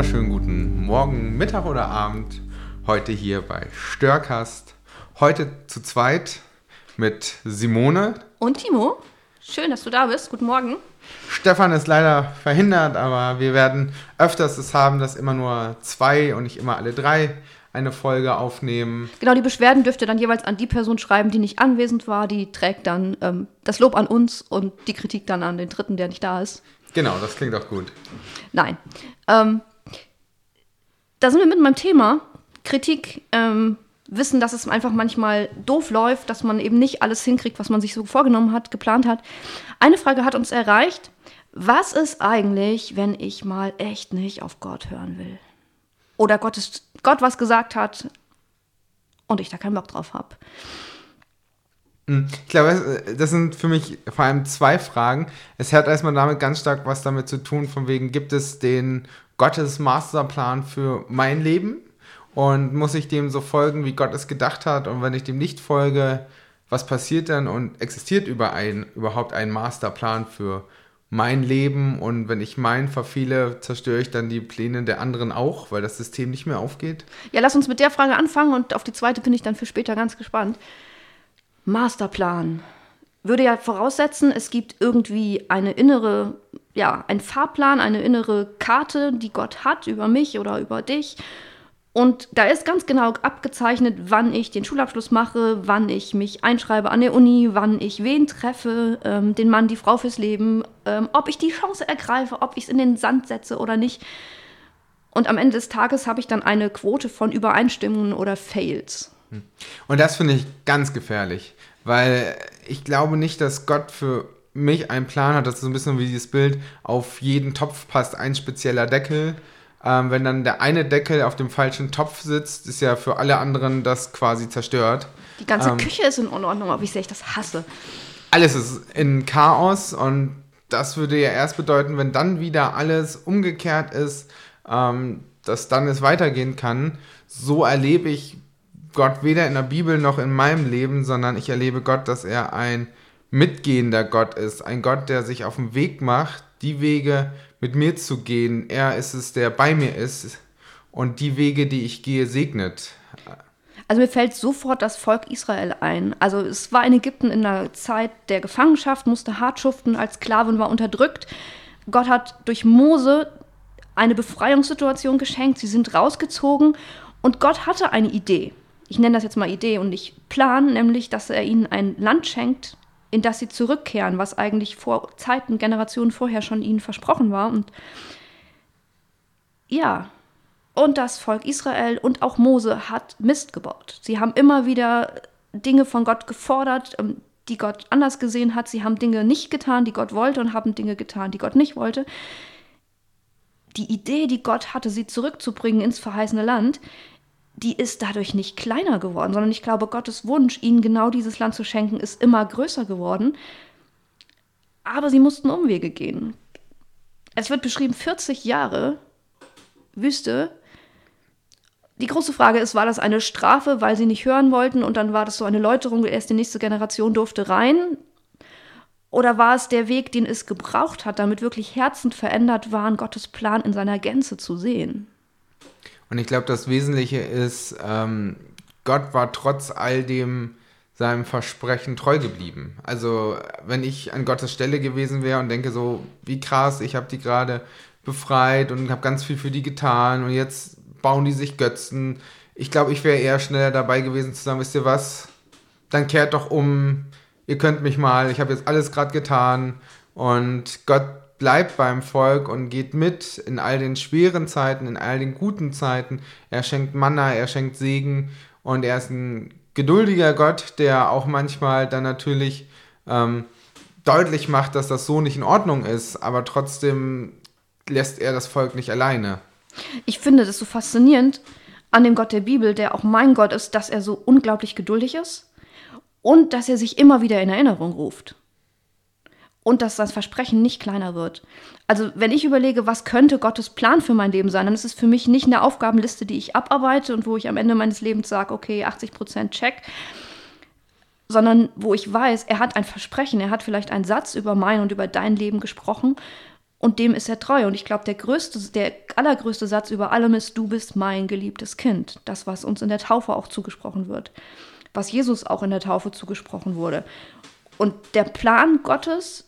wunderschönen guten Morgen, Mittag oder Abend. Heute hier bei Störkast. Heute zu zweit mit Simone. Und Timo. Schön, dass du da bist. Guten Morgen. Stefan ist leider verhindert, aber wir werden öfters es haben, dass immer nur zwei und nicht immer alle drei eine Folge aufnehmen. Genau, die Beschwerden dürft ihr dann jeweils an die Person schreiben, die nicht anwesend war. Die trägt dann ähm, das Lob an uns und die Kritik dann an den Dritten, der nicht da ist. Genau, das klingt auch gut. Nein. Ähm, da sind wir mit meinem Thema. Kritik, ähm, wissen, dass es einfach manchmal doof läuft, dass man eben nicht alles hinkriegt, was man sich so vorgenommen hat, geplant hat. Eine Frage hat uns erreicht. Was ist eigentlich, wenn ich mal echt nicht auf Gott hören will? Oder Gottes, Gott was gesagt hat und ich da keinen Bock drauf habe? Hm, ich glaube, das sind für mich vor allem zwei Fragen. Es hat erstmal damit ganz stark was damit zu tun, von wegen, gibt es den Gottes Masterplan für mein Leben? Und muss ich dem so folgen, wie Gott es gedacht hat? Und wenn ich dem nicht folge, was passiert dann? Und existiert überhaupt ein Masterplan für mein Leben? Und wenn ich meinen verfehle, zerstöre ich dann die Pläne der anderen auch, weil das System nicht mehr aufgeht? Ja, lass uns mit der Frage anfangen und auf die zweite bin ich dann für später ganz gespannt. Masterplan würde ja voraussetzen, es gibt irgendwie eine innere, ja, ein Fahrplan, eine innere Karte, die Gott hat über mich oder über dich. Und da ist ganz genau abgezeichnet, wann ich den Schulabschluss mache, wann ich mich einschreibe an der Uni, wann ich wen treffe, ähm, den Mann, die Frau fürs Leben, ähm, ob ich die Chance ergreife, ob ich es in den Sand setze oder nicht. Und am Ende des Tages habe ich dann eine Quote von Übereinstimmungen oder Fails. Und das finde ich ganz gefährlich, weil ich glaube nicht, dass Gott für mich einen Plan hat. Das ist so ein bisschen wie dieses Bild, auf jeden Topf passt ein spezieller Deckel. Ähm, wenn dann der eine Deckel auf dem falschen Topf sitzt, ist ja für alle anderen das quasi zerstört. Die ganze ähm, Küche ist in Unordnung, aber ich sehe, ich das hasse. Alles ist in Chaos und das würde ja erst bedeuten, wenn dann wieder alles umgekehrt ist, ähm, dass dann es weitergehen kann. So erlebe ich Gott weder in der Bibel noch in meinem Leben, sondern ich erlebe Gott, dass er ein mitgehender Gott ist, ein Gott, der sich auf den Weg macht, die Wege mit mir zu gehen. Er ist es, der bei mir ist und die Wege, die ich gehe, segnet. Also mir fällt sofort das Volk Israel ein. Also es war in Ägypten in der Zeit der Gefangenschaft, musste hart schuften, als Sklaven war unterdrückt. Gott hat durch Mose eine Befreiungssituation geschenkt. Sie sind rausgezogen und Gott hatte eine Idee. Ich nenne das jetzt mal Idee und nicht Plan, nämlich, dass er ihnen ein Land schenkt, in das sie zurückkehren, was eigentlich vor Zeiten, Generationen vorher schon ihnen versprochen war. Und ja, und das Volk Israel und auch Mose hat Mist gebaut. Sie haben immer wieder Dinge von Gott gefordert, ähm, die Gott anders gesehen hat. Sie haben Dinge nicht getan, die Gott wollte und haben Dinge getan, die Gott nicht wollte. Die Idee, die Gott hatte, sie zurückzubringen ins verheißene Land, die ist dadurch nicht kleiner geworden, sondern ich glaube, Gottes Wunsch, ihnen genau dieses Land zu schenken, ist immer größer geworden. Aber sie mussten Umwege gehen. Es wird beschrieben 40 Jahre Wüste. Die große Frage ist, war das eine Strafe, weil sie nicht hören wollten und dann war das so eine Läuterung, erst die nächste Generation durfte rein? Oder war es der Weg, den es gebraucht hat, damit wirklich Herzen verändert waren, Gottes Plan in seiner Gänze zu sehen? Und ich glaube, das Wesentliche ist, ähm, Gott war trotz all dem seinem Versprechen treu geblieben. Also wenn ich an Gottes Stelle gewesen wäre und denke so, wie krass, ich habe die gerade befreit und habe ganz viel für die getan und jetzt bauen die sich Götzen. Ich glaube, ich wäre eher schneller dabei gewesen zu sagen, wisst ihr was, dann kehrt doch um, ihr könnt mich mal, ich habe jetzt alles gerade getan und Gott bleibt beim Volk und geht mit in all den schweren Zeiten, in all den guten Zeiten. Er schenkt Manna, er schenkt Segen und er ist ein geduldiger Gott, der auch manchmal dann natürlich ähm, deutlich macht, dass das so nicht in Ordnung ist, aber trotzdem lässt er das Volk nicht alleine. Ich finde das so faszinierend an dem Gott der Bibel, der auch mein Gott ist, dass er so unglaublich geduldig ist und dass er sich immer wieder in Erinnerung ruft und dass das Versprechen nicht kleiner wird. Also wenn ich überlege, was könnte Gottes Plan für mein Leben sein, dann ist es für mich nicht eine Aufgabenliste, die ich abarbeite und wo ich am Ende meines Lebens sage, okay, 80 Prozent check, sondern wo ich weiß, er hat ein Versprechen, er hat vielleicht einen Satz über mein und über dein Leben gesprochen Und dem ist er treu. Und ich glaube, der größte, der allergrößte Satz über allem ist, du bist mein geliebtes Kind. Das, was uns in der Taufe auch zugesprochen wird. Was Jesus auch in der Taufe zugesprochen wurde. Und der Plan Gottes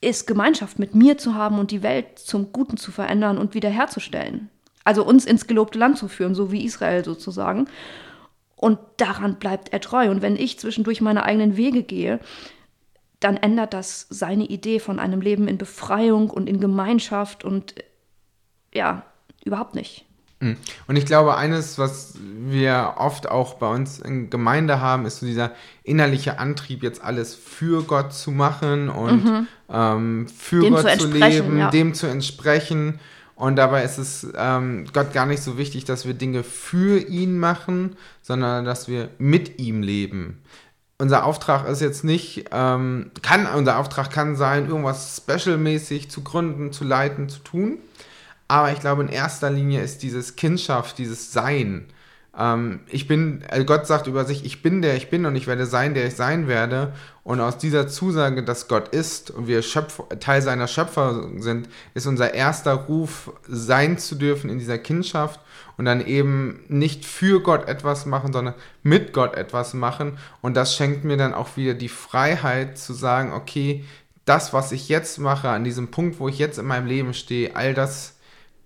ist Gemeinschaft mit mir zu haben und die Welt zum Guten zu verändern und wiederherzustellen. Also uns ins gelobte Land zu führen, so wie Israel sozusagen. Und daran bleibt er treu. Und wenn ich zwischendurch meine eigenen Wege gehe, dann ändert das seine Idee von einem Leben in Befreiung und in Gemeinschaft und ja, überhaupt nicht. Mhm. Und ich glaube, eines, was wir oft auch bei uns in Gemeinde haben, ist so dieser innerliche Antrieb, jetzt alles für Gott zu machen und mhm. ähm, für dem Gott zu, zu leben, ja. dem zu entsprechen. Und dabei ist es ähm, Gott gar nicht so wichtig, dass wir Dinge für ihn machen, sondern dass wir mit ihm leben unser Auftrag ist jetzt nicht, ähm, kann, unser Auftrag kann sein, irgendwas specialmäßig zu gründen, zu leiten, zu tun. Aber ich glaube, in erster Linie ist dieses Kindschaft, dieses Sein. Ähm, ich bin, also Gott sagt über sich, ich bin der ich bin und ich werde sein, der ich sein werde. Und aus dieser Zusage, dass Gott ist und wir Schöpf Teil seiner Schöpfer sind, ist unser erster Ruf, sein zu dürfen in dieser Kindschaft und dann eben nicht für Gott etwas machen, sondern mit Gott etwas machen. Und das schenkt mir dann auch wieder die Freiheit zu sagen, okay, das, was ich jetzt mache, an diesem Punkt, wo ich jetzt in meinem Leben stehe, all das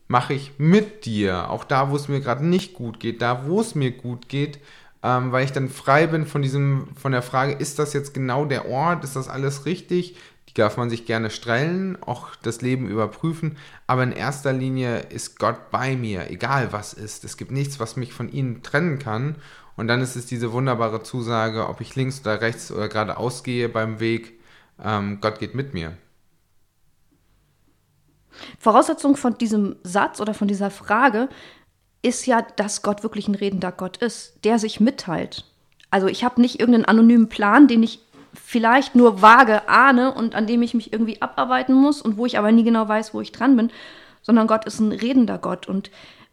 mache ich mit dir. Auch da, wo es mir gerade nicht gut geht, da, wo es mir gut geht, ähm, weil ich dann frei bin von diesem, von der Frage, ist das jetzt genau der Ort, ist das alles richtig? Die darf man sich gerne stellen, auch das Leben überprüfen, aber in erster Linie ist Gott bei mir, egal was ist. Es gibt nichts, was mich von ihm trennen kann. Und dann ist es diese wunderbare Zusage, ob ich links oder rechts oder geradeaus gehe beim Weg, ähm, Gott geht mit mir. Voraussetzung von diesem Satz oder von dieser Frage ist ja, dass Gott wirklich ein redender Gott ist, der sich mitteilt. Also ich habe nicht irgendeinen anonymen Plan, den ich vielleicht nur vage ahne und an dem ich mich irgendwie abarbeiten muss und wo ich aber nie genau weiß, wo ich dran bin, sondern Gott ist ein redender Gott und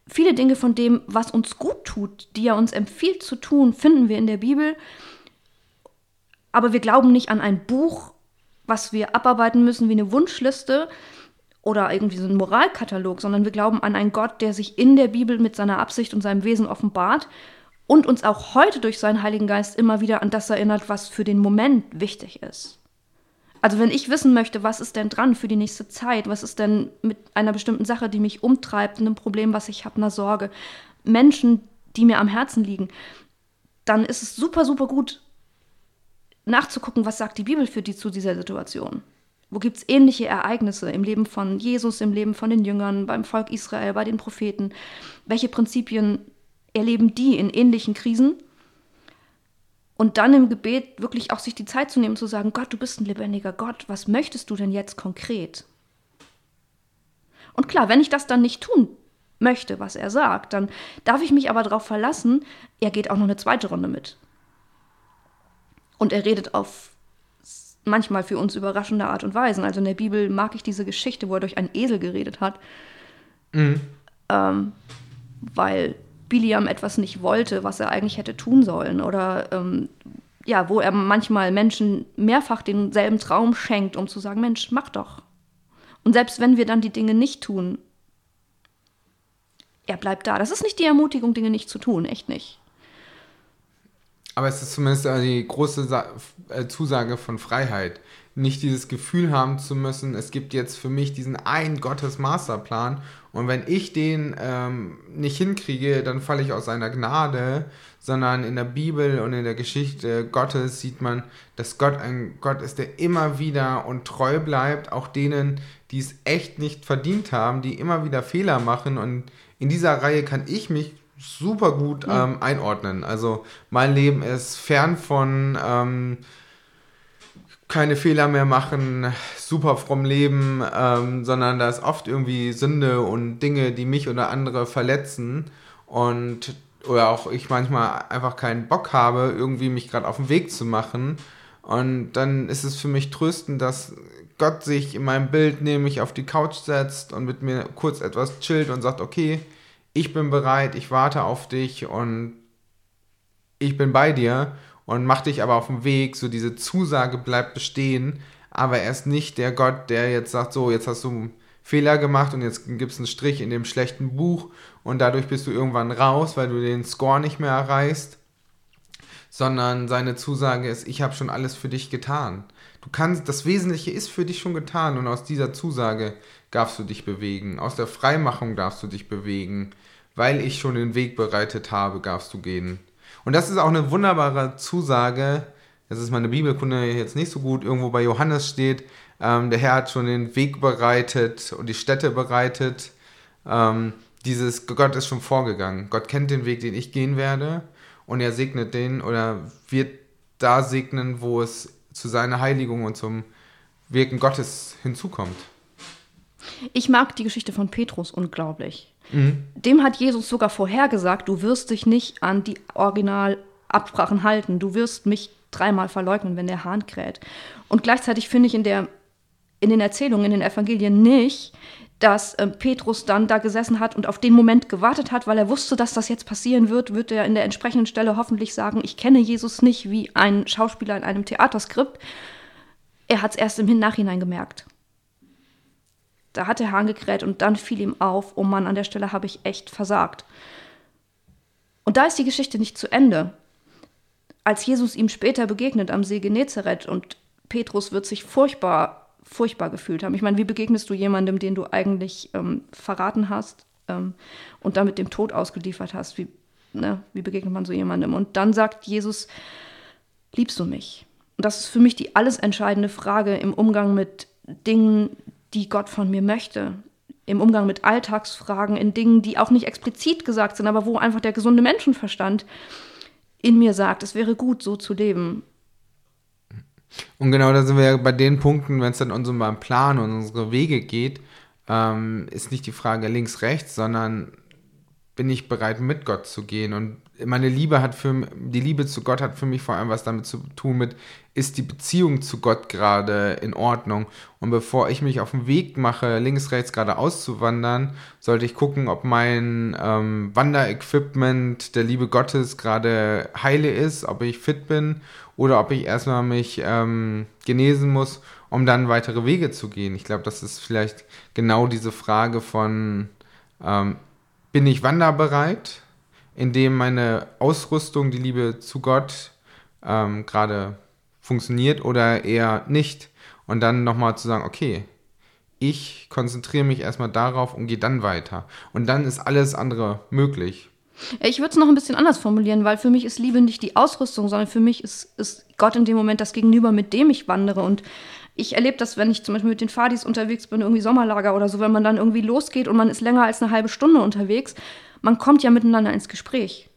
viele Dinge von dem, was uns gut tut, die er uns empfiehlt zu tun, finden wir in der Bibel. Aber wir glauben nicht an ein Buch, was wir abarbeiten müssen wie eine Wunschliste oder irgendwie so ein Moralkatalog, sondern wir glauben an einen Gott, der sich in der Bibel mit seiner Absicht und seinem Wesen offenbart und uns auch heute durch seinen Heiligen Geist immer wieder an das erinnert, was für den Moment wichtig ist. Also wenn ich wissen möchte, was ist denn dran für die nächste Zeit, was ist denn mit einer bestimmten Sache, die mich umtreibt, einem Problem, was ich habe, einer Sorge, Menschen, die mir am Herzen liegen, dann ist es super, super gut nachzugucken, was sagt die Bibel für die zu dieser Situation. Wo gibt es ähnliche Ereignisse im Leben von Jesus, im Leben von den Jüngern, beim Volk Israel, bei den Propheten? Welche Prinzipien erleben die in ähnlichen Krisen. Und dann im Gebet wirklich auch sich die Zeit zu nehmen, zu sagen, Gott, du bist ein lebendiger Gott, was möchtest du denn jetzt konkret? Und klar, wenn ich das dann nicht tun möchte, was er sagt, dann darf ich mich aber darauf verlassen, er geht auch noch eine zweite Runde mit. Und er redet auf manchmal für uns überraschende Art und Weise. Also in der Bibel mag ich diese Geschichte, wo er durch einen Esel geredet hat, mhm. ähm, weil Biliam etwas nicht wollte, was er eigentlich hätte tun sollen. Oder ähm, ja, wo er manchmal Menschen mehrfach denselben Traum schenkt, um zu sagen, Mensch, mach doch. Und selbst wenn wir dann die Dinge nicht tun, er bleibt da. Das ist nicht die Ermutigung, Dinge nicht zu tun, echt nicht. Aber es ist zumindest die große äh, Zusage von Freiheit. Nicht dieses Gefühl haben zu müssen, es gibt jetzt für mich diesen einen Gottes Masterplan und wenn ich den ähm, nicht hinkriege, dann falle ich aus seiner Gnade, sondern in der Bibel und in der Geschichte Gottes sieht man, dass Gott ein Gott ist, der immer wieder und treu bleibt, auch denen, die es echt nicht verdient haben, die immer wieder Fehler machen. Und in dieser Reihe kann ich mich super gut ähm, einordnen. Also mein Leben ist fern von ähm, keine Fehler mehr machen, super fromm leben, ähm, sondern da ist oft irgendwie Sünde und Dinge, die mich oder andere verletzen und oder auch ich manchmal einfach keinen Bock habe, irgendwie mich gerade auf den Weg zu machen. Und dann ist es für mich tröstend, dass Gott sich in meinem Bild nämlich auf die Couch setzt und mit mir kurz etwas chillt und sagt, okay, ich bin bereit, ich warte auf dich und ich bin bei dir und mach dich aber auf dem Weg, so diese Zusage bleibt bestehen, aber er ist nicht der Gott, der jetzt sagt, so, jetzt hast du Fehler gemacht und jetzt gibt es einen Strich in dem schlechten Buch und dadurch bist du irgendwann raus, weil du den Score nicht mehr erreichst, sondern seine Zusage ist, ich habe schon alles für dich getan. Du kannst, das Wesentliche ist für dich schon getan und aus dieser Zusage darfst du dich bewegen, aus der Freimachung darfst du dich bewegen, weil ich schon den Weg bereitet habe, darfst du gehen. Und das ist auch eine wunderbare Zusage, das ist meine Bibelkunde jetzt nicht so gut, irgendwo bei Johannes steht, ähm, der Herr hat schon den Weg bereitet und die Städte bereitet. Ähm, dieses Gott ist schon vorgegangen. Gott kennt den Weg, den ich gehen werde und er segnet den oder wird da segnen, wo es zu seiner Heiligung und zum Wirken Gottes hinzukommt. Ich mag die Geschichte von Petrus unglaublich. Mhm. Dem hat Jesus sogar vorhergesagt, du wirst dich nicht an die Originalabsprachen halten, du wirst mich dreimal verleugnen, wenn der Hahn kräht. Und gleichzeitig finde ich in, der, in den Erzählungen, in den Evangelien nicht, dass äh, Petrus dann da gesessen hat und auf den Moment gewartet hat, weil er wusste, dass das jetzt passieren wird, wird er in der entsprechenden Stelle hoffentlich sagen, ich kenne Jesus nicht wie ein Schauspieler in einem Theaterskript. Er hat es erst im Nachhinein gemerkt. Da hat der Hahn gekräht und dann fiel ihm auf, oh Mann, an der Stelle habe ich echt versagt. Und da ist die Geschichte nicht zu Ende. Als Jesus ihm später begegnet am See Genezareth und Petrus wird sich furchtbar furchtbar gefühlt haben. Ich meine, wie begegnest du jemandem, den du eigentlich ähm, verraten hast ähm, und damit dem Tod ausgeliefert hast? Wie, ne, wie begegnet man so jemandem? Und dann sagt Jesus, liebst du mich? Und das ist für mich die alles entscheidende Frage im Umgang mit Dingen, die Gott von mir möchte. Im Umgang mit Alltagsfragen, in Dingen, die auch nicht explizit gesagt sind, aber wo einfach der gesunde Menschenverstand in mir sagt, es wäre gut, so zu leben. Und genau da sind wir ja bei den Punkten, wenn es dann um unseren Plan und unsere Wege geht, ähm, ist nicht die Frage links, rechts, sondern bin ich bereit, mit Gott zu gehen? Und meine Liebe hat für die Liebe zu Gott hat für mich vor allem was damit zu tun mit, ist die Beziehung zu Gott gerade in Ordnung? Und bevor ich mich auf den Weg mache, links, rechts gerade auszuwandern, sollte ich gucken, ob mein ähm, Wanderequipment der Liebe Gottes gerade heile ist, ob ich fit bin oder ob ich erstmal mich ähm, genesen muss, um dann weitere Wege zu gehen. Ich glaube, das ist vielleicht genau diese Frage von, ähm, bin ich wanderbereit, indem meine Ausrüstung, die Liebe zu Gott ähm, gerade funktioniert oder eher nicht. Und dann nochmal zu sagen, okay, ich konzentriere mich erstmal darauf und gehe dann weiter. Und dann ist alles andere möglich. Ich würde es noch ein bisschen anders formulieren, weil für mich ist Liebe nicht die Ausrüstung, sondern für mich ist, ist Gott in dem Moment das Gegenüber, mit dem ich wandere. Und ich erlebe das, wenn ich zum Beispiel mit den Fadis unterwegs bin, irgendwie Sommerlager oder so, wenn man dann irgendwie losgeht und man ist länger als eine halbe Stunde unterwegs, man kommt ja miteinander ins Gespräch.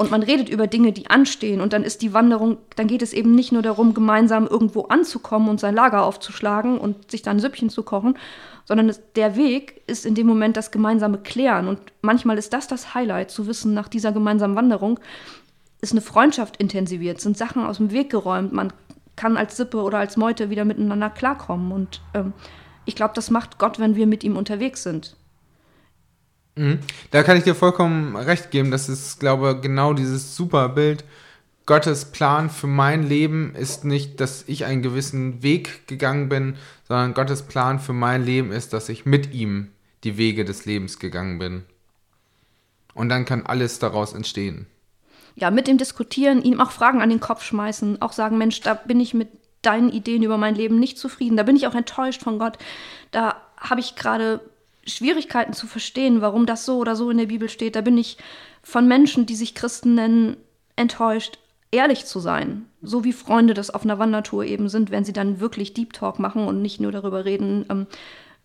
Und man redet über Dinge, die anstehen. Und dann ist die Wanderung, dann geht es eben nicht nur darum, gemeinsam irgendwo anzukommen und sein Lager aufzuschlagen und sich dann Süppchen zu kochen, sondern es, der Weg ist in dem Moment das gemeinsame Klären. Und manchmal ist das das Highlight, zu wissen, nach dieser gemeinsamen Wanderung ist eine Freundschaft intensiviert, sind Sachen aus dem Weg geräumt, man kann als Sippe oder als Meute wieder miteinander klarkommen. Und ähm, ich glaube, das macht Gott, wenn wir mit ihm unterwegs sind. Mhm. Da kann ich dir vollkommen recht geben. Das ist, glaube ich, genau dieses super Bild Gottes Plan für mein Leben ist nicht, dass ich einen gewissen Weg gegangen bin, sondern Gottes Plan für mein Leben ist, dass ich mit ihm die Wege des Lebens gegangen bin. Und dann kann alles daraus entstehen. Ja, mit dem Diskutieren, ihm auch Fragen an den Kopf schmeißen, auch sagen, Mensch, da bin ich mit deinen Ideen über mein Leben nicht zufrieden, da bin ich auch enttäuscht von Gott, da habe ich gerade Schwierigkeiten zu verstehen, warum das so oder so in der Bibel steht, da bin ich von Menschen, die sich Christen nennen, enttäuscht ehrlich zu sein, so wie Freunde das auf einer Wandertour eben sind, wenn sie dann wirklich Deep Talk machen und nicht nur darüber reden, ähm,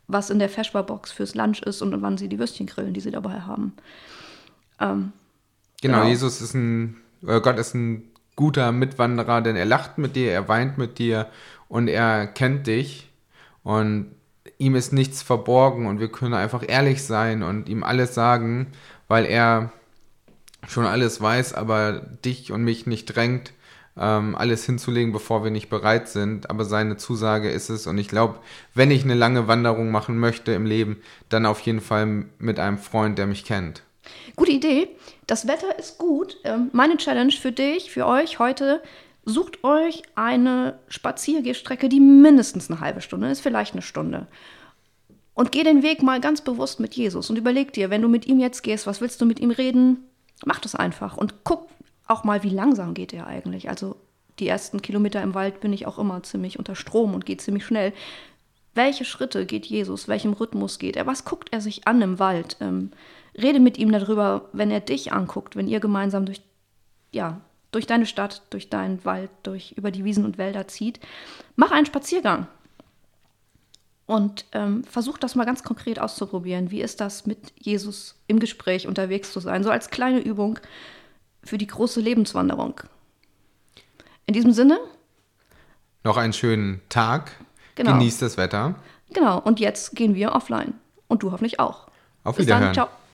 was in der Feschbar-Box fürs Lunch ist und wann sie die Würstchen grillen, die sie dabei haben. Ähm, genau, genau, Jesus ist ein, äh, Gott ist ein guter Mitwanderer, denn er lacht mit dir, er weint mit dir und er kennt dich. Und ihm ist nichts verborgen und wir können einfach ehrlich sein und ihm alles sagen, weil er schon alles weiß, aber dich und mich nicht drängt, ähm, alles hinzulegen, bevor wir nicht bereit sind. Aber seine Zusage ist es. Und ich glaube, wenn ich eine lange Wanderung machen möchte im Leben, dann auf jeden Fall mit einem Freund, der mich kennt. Gute Idee. Das Wetter ist gut. Ähm, meine Challenge für dich, für euch heute, Sucht euch eine Spaziergehstrecke, die mindestens eine halbe Stunde ist, vielleicht eine Stunde. Und geh den Weg mal ganz bewusst mit Jesus und überleg dir, wenn du mit ihm jetzt gehst, was willst du mit ihm reden? Mach das einfach und guck auch mal, wie langsam geht er eigentlich. Also die ersten Kilometer im Wald bin ich auch immer ziemlich unter Strom und geht ziemlich schnell. Welche Schritte geht Jesus? Welchem Rhythmus geht er? Was guckt er sich an im Wald? Ähm, rede mit ihm darüber, wenn er dich anguckt, wenn ihr gemeinsam durch, ja, durch deine Stadt, durch deinen Wald, durch, über die Wiesen und Wälder zieht. Mach einen Spaziergang. Und ähm, versuch das mal ganz konkret auszuprobieren. Wie ist das, mit Jesus im Gespräch unterwegs zu sein? So als kleine Übung für die große Lebenswanderung. In diesem Sinne. Noch einen schönen Tag. Genau. Genießt das Wetter. Genau. Und jetzt gehen wir offline. Und du hoffentlich auch. Auf Wiederhören. Bis dann. Ciao.